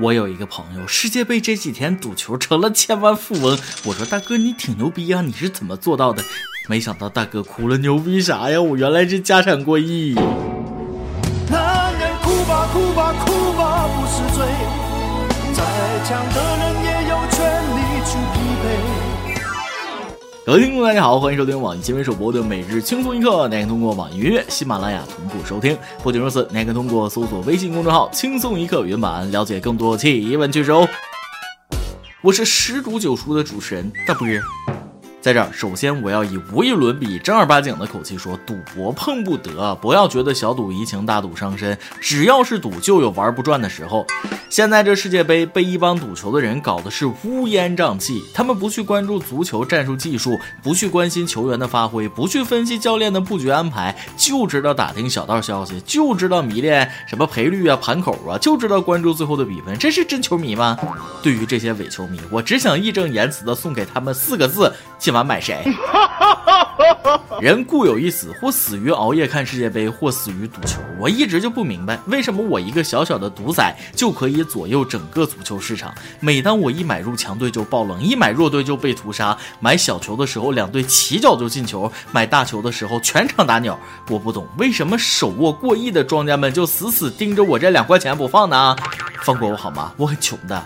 我有一个朋友，世界杯这几天赌球成了千万富翁。我说大哥，你挺牛逼啊，你是怎么做到的？没想到大哥哭了，牛逼啥呀？我原来是家产过亿。男人哭吧哭吧哭吧不是罪，再强的各位听众，大家好，欢迎收听网易新闻首播的每日轻松一刻。您可通过网易云、喜马拉雅同步收听。不仅如此，您还可以通过搜索微信公众号“轻松一刻”原版了解更多奇闻趣事哦。我是十赌九输的主持人大波。在这儿，首先我要以无与伦比、正儿八经的口气说：赌博碰不得，不要觉得小赌怡情，大赌伤身。只要是赌，就有玩不转的时候。现在这世界杯被一帮赌球的人搞得是乌烟瘴气，他们不去关注足球战术技术，不去关心球员的发挥，不去分析教练的布局安排，就知道打听小道消息，就知道迷恋什么赔率啊、盘口啊，就知道关注最后的比分，这是真球迷吗？对于这些伪球迷，我只想义正言辞的送给他们四个字：今晚买谁？人固有一死，或死于熬夜看世界杯，或死于赌球。我一直就不明白，为什么我一个小小的赌仔就可以左右整个足球市场？每当我一买入强队就爆冷，一买弱队就被屠杀；买小球的时候两队起脚就进球，买大球的时候全场打鸟。我不懂为什么手握过亿的庄家们就死死盯着我这两块钱不放呢？放过我好吗？我很穷的。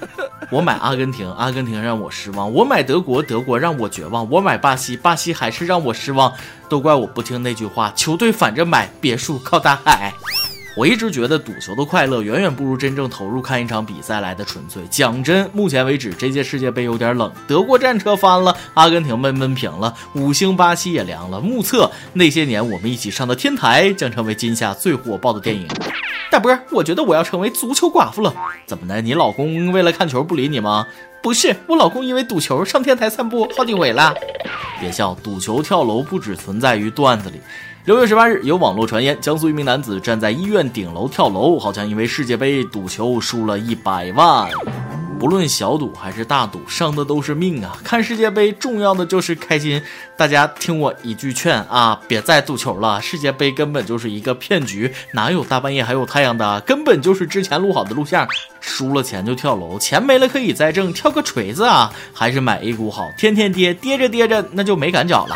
我买阿根廷，阿根廷让我失望；我买德国，德国让我绝望；我买巴西，巴西还是让我失望。都怪我不听那句话，球队反着买，别墅靠大海。我一直觉得赌球的快乐远远不如真正投入看一场比赛来的纯粹。讲真，目前为止这届世界杯有点冷，德国战车翻了，阿根廷闷闷平了，五星巴西也凉了。目测那些年我们一起上的天台将成为今夏最火爆的电影。大波，我觉得我要成为足球寡妇了。怎么的？你老公为了看球不理你吗？不是，我老公因为赌球上天台散步好几回了。别笑，赌球跳楼不只存在于段子里。六月十八日，有网络传言，江苏一名男子站在医院顶楼跳楼，好像因为世界杯赌球输了一百万。不论小赌还是大赌，伤的都是命啊！看世界杯重要的就是开心。大家听我一句劝啊，别再赌球了，世界杯根本就是一个骗局，哪有大半夜还有太阳的？根本就是之前录好的录像。输了钱就跳楼，钱没了可以再挣，跳个锤子啊！还是买 A 股好，天天跌，跌着跌着那就没感觉了。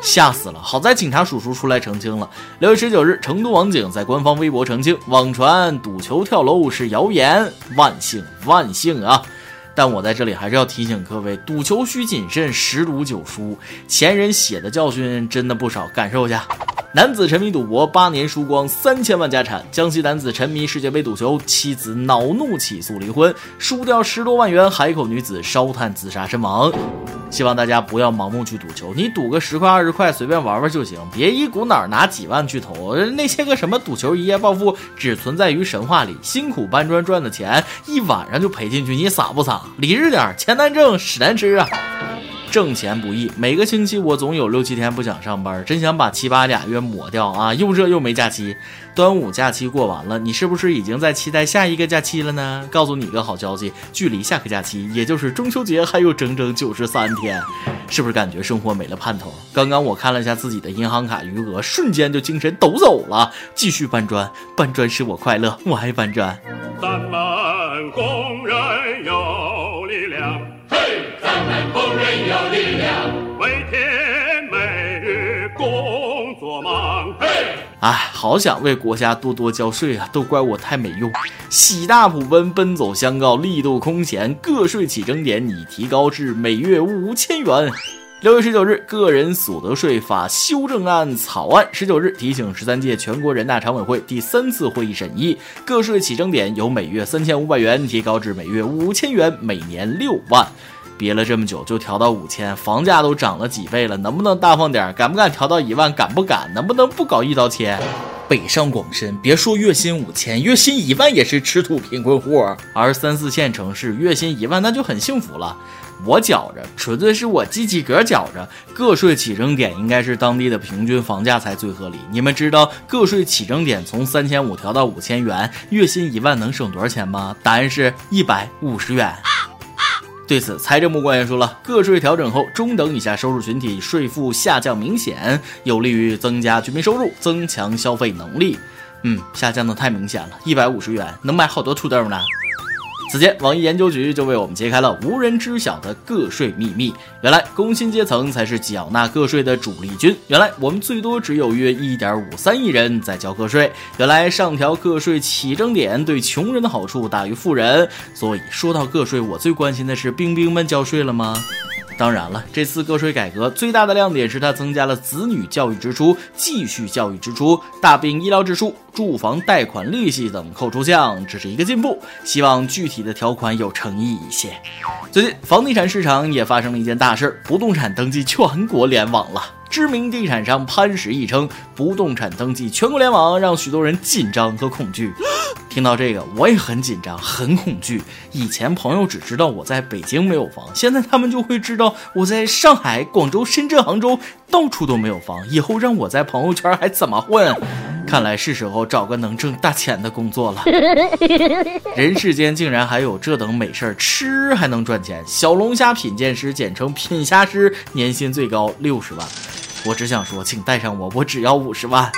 吓死了！好在警察叔叔出来澄清了。六月十九日，成都网警在官方微博澄清，网传赌球跳楼是谣言，万幸万幸啊！但我在这里还是要提醒各位，赌球需谨慎，十赌九输。前人写的教训真的不少，感受一下。男子沉迷赌博，八年输光三千万家产。江西男子沉迷世界杯赌球，妻子恼怒起诉离婚，输掉十多万元，海口女子烧炭自杀身亡。希望大家不要盲目去赌球，你赌个十块二十块，随便玩玩就行，别一股脑拿几万去投。那些个什么赌球一夜暴富，只存在于神话里。辛苦搬砖赚的钱，一晚上就赔进去，你傻不傻？理智点，钱难挣，屎难吃啊！挣钱不易，每个星期我总有六七天不想上班，真想把七八俩月抹掉啊！又热又没假期，端午假期过完了，你是不是已经在期待下一个假期了呢？告诉你个好消息，距离下个假期，也就是中秋节还有整整九十三天，是不是感觉生活没了盼头？刚刚我看了一下自己的银行卡余额，瞬间就精神抖擞了，继续搬砖，搬砖使我快乐，我爱搬砖。咱们工人有力量。嘿咱们工人有力量，每天每日工作忙。嘿哎，好想为国家多多交税啊！都怪我太没用。喜大普奔，奔走相告，力度空前。个税起征点已提高至每月五千元。六月十九日，个人所得税法修正案草案十九日提请十三届全国人大常委会第三次会议审议，个税起征点由每月三千五百元提高至每月五千元，每年六万。憋了这么久就调到五千，房价都涨了几倍了，能不能大方点？敢不敢调到一万？敢不敢？能不能不搞一刀切？北上广深，别说月薪五千，月薪一万也是吃土贫困户。而三四线城市月薪一万那就很幸福了。我觉着，纯粹是我自己个觉着，个税起征点应该是当地的平均房价才最合理。你们知道个税起征点从三千五调到五千元，月薪一万能省多少钱吗？答案是一百五十元。对此，财政部官员说了，个税调整后，中等以下收入群体税负下降明显，有利于增加居民收入，增强消费能力。嗯，下降的太明显了，一百五十元能买好多土豆呢。此前，网易研究局就为我们揭开了无人知晓的个税秘密。原来，工薪阶层才是缴纳个税的主力军。原来，我们最多只有约一点五三亿人在交个税。原来，上调个税起征点对穷人的好处大于富人。所以，说到个税，我最关心的是兵兵们交税了吗？当然了，这次个税改革最大的亮点是它增加了子女教育支出、继续教育支出、大病医疗支出、住房贷款利息等扣除项，这是一个进步。希望具体的条款有诚意一些。最近，房地产市场也发生了一件大事，不动产登记全国联网了。知名地产商潘石屹称，不动产登记全国联网让许多人紧张和恐惧。听到这个，我也很紧张，很恐惧。以前朋友只知道我在北京没有房，现在他们就会知道我在上海、广州、深圳、杭州到处都没有房。以后让我在朋友圈还怎么混？看来是时候找个能挣大钱的工作了。人世间竟然还有这等美事儿，吃还能赚钱。小龙虾品鉴师，简称品虾师，年薪最高六十万。我只想说，请带上我，我只要五十万。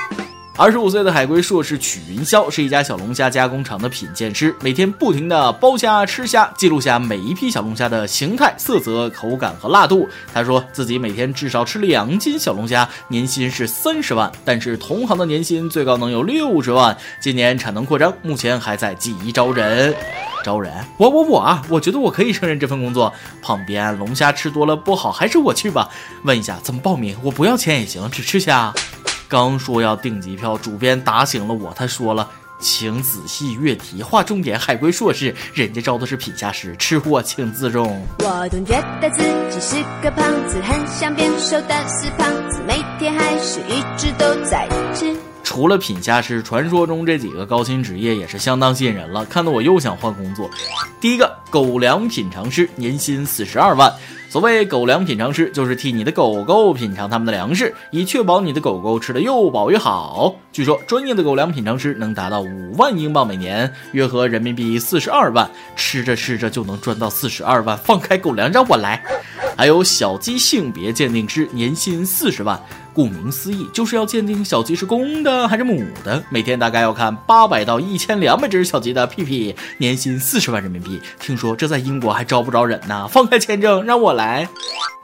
二十五岁的海归硕士曲云霄是一家小龙虾加工厂的品鉴师，每天不停的剥虾、吃虾，记录下每一批小龙虾的形态、色泽、口感和辣度。他说自己每天至少吃两斤小龙虾，年薪是三十万，但是同行的年薪最高能有六十万。今年产能扩张，目前还在积极招人。招人？我我我啊！我觉得我可以胜任这份工作。旁边龙虾吃多了不好，还是我去吧。问一下怎么报名？我不要钱也行，只吃虾。刚说要订机票，主编打醒了我。他说了，请仔细阅题，划重点。海归硕士，人家招的是品虾师，吃货请自重。我总觉得自己是个胖子，很想变瘦，但是胖子每天还是一直都在吃。除了品虾师，传说中这几个高薪职业也是相当吸引人了，看得我又想换工作。第一个，狗粮品尝师，年薪四十二万。所谓狗粮品尝师，就是替你的狗狗品尝他们的粮食，以确保你的狗狗吃得又饱又好。据说专业的狗粮品尝师能达到五万英镑每年，约合人民币四十二万。吃着吃着就能赚到四十二万，放开狗粮让我来。还有小鸡性别鉴定师，年薪四十万。顾名思义，就是要鉴定小鸡是公的还是母的。每天大概要看八百到一千两百只小鸡的屁屁，年薪四十万人民币。听说这在英国还招不招人呢，放开签证让我来。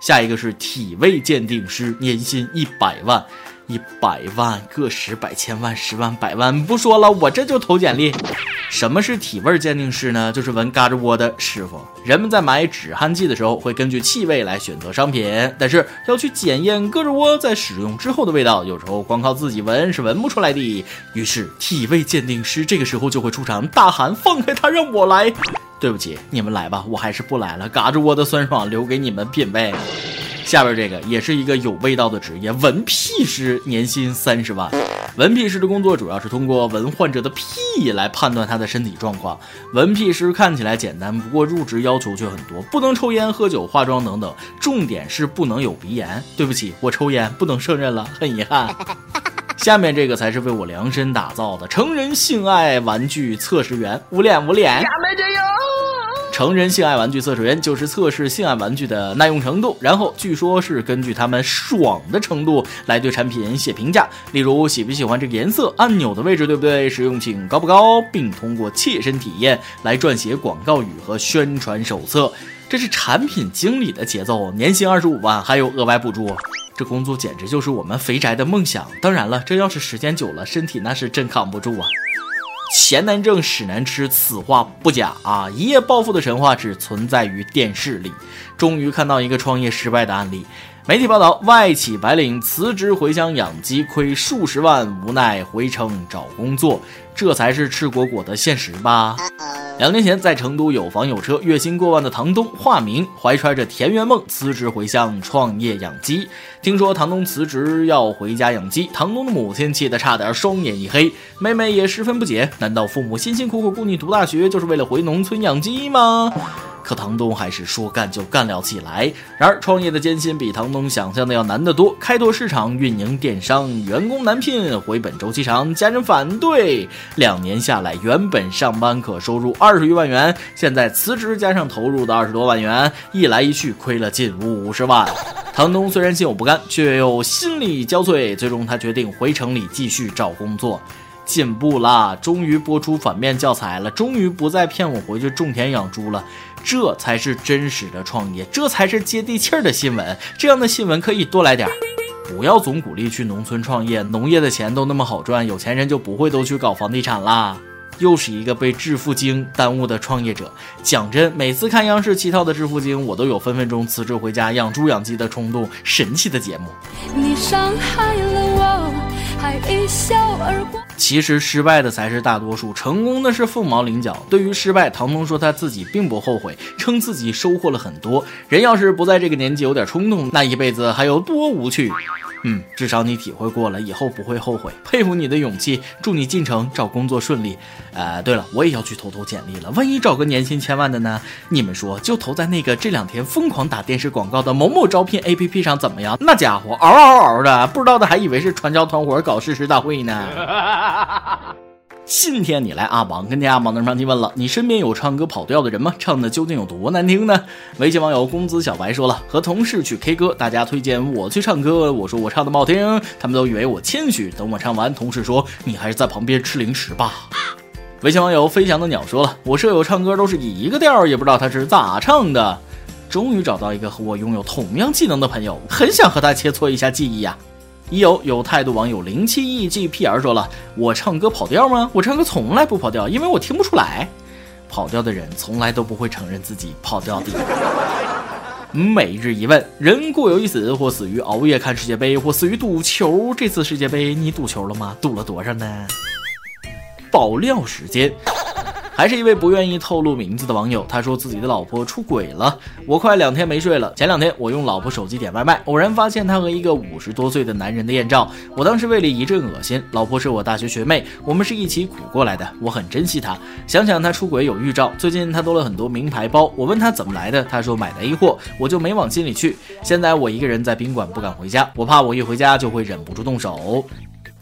下一个是体位鉴定师，年薪一百万。一百万个十百千万十万百万不说了，我这就投简历。什么是体味鉴定师呢？就是闻嘎吱窝的师傅。人们在买止汗剂的时候会根据气味来选择商品，但是要去检验胳肢窝在使用之后的味道，有时候光靠自己闻是闻不出来的。于是体味鉴定师这个时候就会出场，大喊：“放开他，让我来！”对不起，你们来吧，我还是不来了。嘎吱窝的酸爽留给你们品味。下边这个也是一个有味道的职业，闻屁师，年薪三十万。闻屁师的工作主要是通过闻患者的屁来判断他的身体状况。闻屁师看起来简单，不过入职要求却很多，不能抽烟、喝酒、化妆等等，重点是不能有鼻炎。对不起，我抽烟，不能胜任了，很遗憾。下面这个才是为我量身打造的成人性爱玩具测试员，捂脸捂脸。成人性爱玩具测试员就是测试性爱玩具的耐用程度，然后据说是根据他们爽的程度来对产品写评价，例如喜不喜欢这个颜色、按钮的位置对不对、实用性高不高，并通过切身体验来撰写广告语和宣传手册。这是产品经理的节奏，年薪二十五万，还有额外补助。这工作简直就是我们肥宅的梦想。当然了，这要是时间久了，身体那是真扛不住啊。钱难挣，屎难吃，此话不假啊！一夜暴富的神话只存在于电视里。终于看到一个创业失败的案例。媒体报道，外企白领辞职回乡养鸡，亏数十万，无奈回城找工作，这才是赤果果的现实吧？两年前，在成都有房有车、月薪过万的唐东，化名怀揣着田园梦，辞职回乡创业养鸡。听说唐东辞职要回家养鸡，唐东的母亲气得差点双眼一黑，妹妹也十分不解：难道父母辛辛苦苦供你读大学，就是为了回农村养鸡吗？可唐东还是说干就干了起来。然而，创业的艰辛比唐东想象的要难得多。开拓市场、运营电商，员工难聘，回本周期长，家人反对。两年下来，原本上班可收入二十余万元，现在辞职加上投入的二十多万元，一来一去亏了近五十万。唐东虽然心有不甘，却又心力交瘁，最终他决定回城里继续找工作。进步啦，终于播出反面教材了，终于不再骗我回去种田养猪了，这才是真实的创业，这才是接地气儿的新闻。这样的新闻可以多来点儿，不要总鼓励去农村创业，农业的钱都那么好赚，有钱人就不会都去搞房地产啦。又是一个被致富经耽误的创业者。讲真，每次看央视七套的致富经，我都有分分钟辞职回家养猪养鸡的冲动。神奇的节目。你伤害了我，还一笑而过。其实失败的才是大多数，成功的是凤毛麟角。对于失败，唐僧说他自己并不后悔，称自己收获了很多。人要是不在这个年纪有点冲动，那一辈子还有多无趣。嗯，至少你体会过了，以后不会后悔。佩服你的勇气，祝你进城找工作顺利。呃，对了，我也要去投投简历了，万一找个年薪千万的呢？你们说，就投在那个这两天疯狂打电视广告的某某招聘 APP 上怎么样？那家伙嗷嗷嗷的，不知道的还以为是传销团伙搞誓师大会呢。今天你来阿榜，跟天阿榜的上提问了，你身边有唱歌跑调的人吗？唱的究竟有多难听呢？微信网友公子小白说了，和同事去 K 歌，大家推荐我去唱歌，我说我唱的不好听，他们都以为我谦虚。等我唱完，同事说你还是在旁边吃零食吧。微信网友飞翔的鸟说了，我舍友唱歌都是一个调，也不知道他是咋唱的。终于找到一个和我拥有同样技能的朋友，很想和他切磋一下技艺呀。已有有态度网友零七 e g p r 说了：“我唱歌跑调吗？我唱歌从来不跑调，因为我听不出来。跑调的人从来都不会承认自己跑调的。”每日一问：人固有一死，或死于熬夜看世界杯，或死于赌球。这次世界杯你赌球了吗？赌了多少呢？爆料时间。还是一位不愿意透露名字的网友，他说自己的老婆出轨了。我快两天没睡了。前两天我用老婆手机点外卖，偶然发现她和一个五十多岁的男人的艳照。我当时胃里一阵恶心。老婆是我大学学妹，我们是一起苦过来的，我很珍惜她。想想她出轨有预兆，最近她多了很多名牌包。我问她怎么来的，她说买的 A 货，我就没往心里去。现在我一个人在宾馆不敢回家，我怕我一回家就会忍不住动手。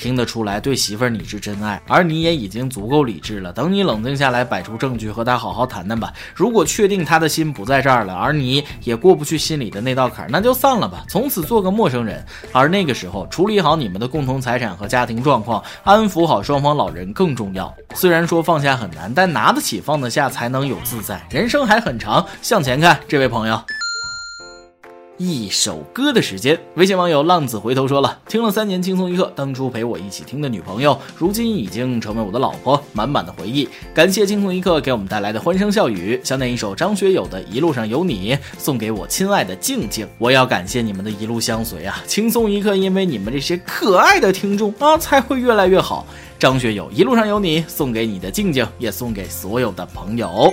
听得出来，对媳妇儿你是真爱，而你也已经足够理智了。等你冷静下来，摆出证据，和他好好谈谈吧。如果确定他的心不在这儿了，而你也过不去心里的那道坎，那就散了吧，从此做个陌生人。而那个时候，处理好你们的共同财产和家庭状况，安抚好双方老人更重要。虽然说放下很难，但拿得起放得下，才能有自在。人生还很长，向前看，这位朋友。一首歌的时间，微信网友浪子回头说了，听了三年轻松一刻，当初陪我一起听的女朋友，如今已经成为我的老婆，满满的回忆。感谢轻松一刻给我们带来的欢声笑语，想点一首张学友的《一路上有你》，送给我亲爱的静静。我要感谢你们的一路相随啊，轻松一刻，因为你们这些可爱的听众啊，才会越来越好。张学友《一路上有你》，送给你的静静，也送给所有的朋友。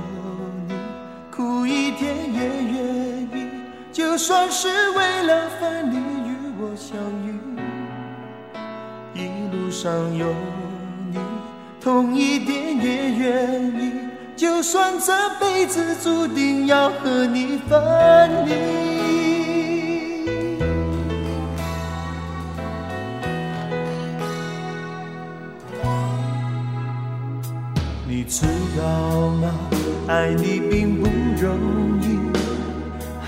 算是为了分离与我相遇。一路上有你，痛一点也愿意，就算这辈子注定要和你分离。你知道吗？爱你并不，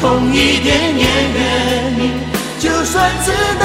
痛一点也愿意，就算自。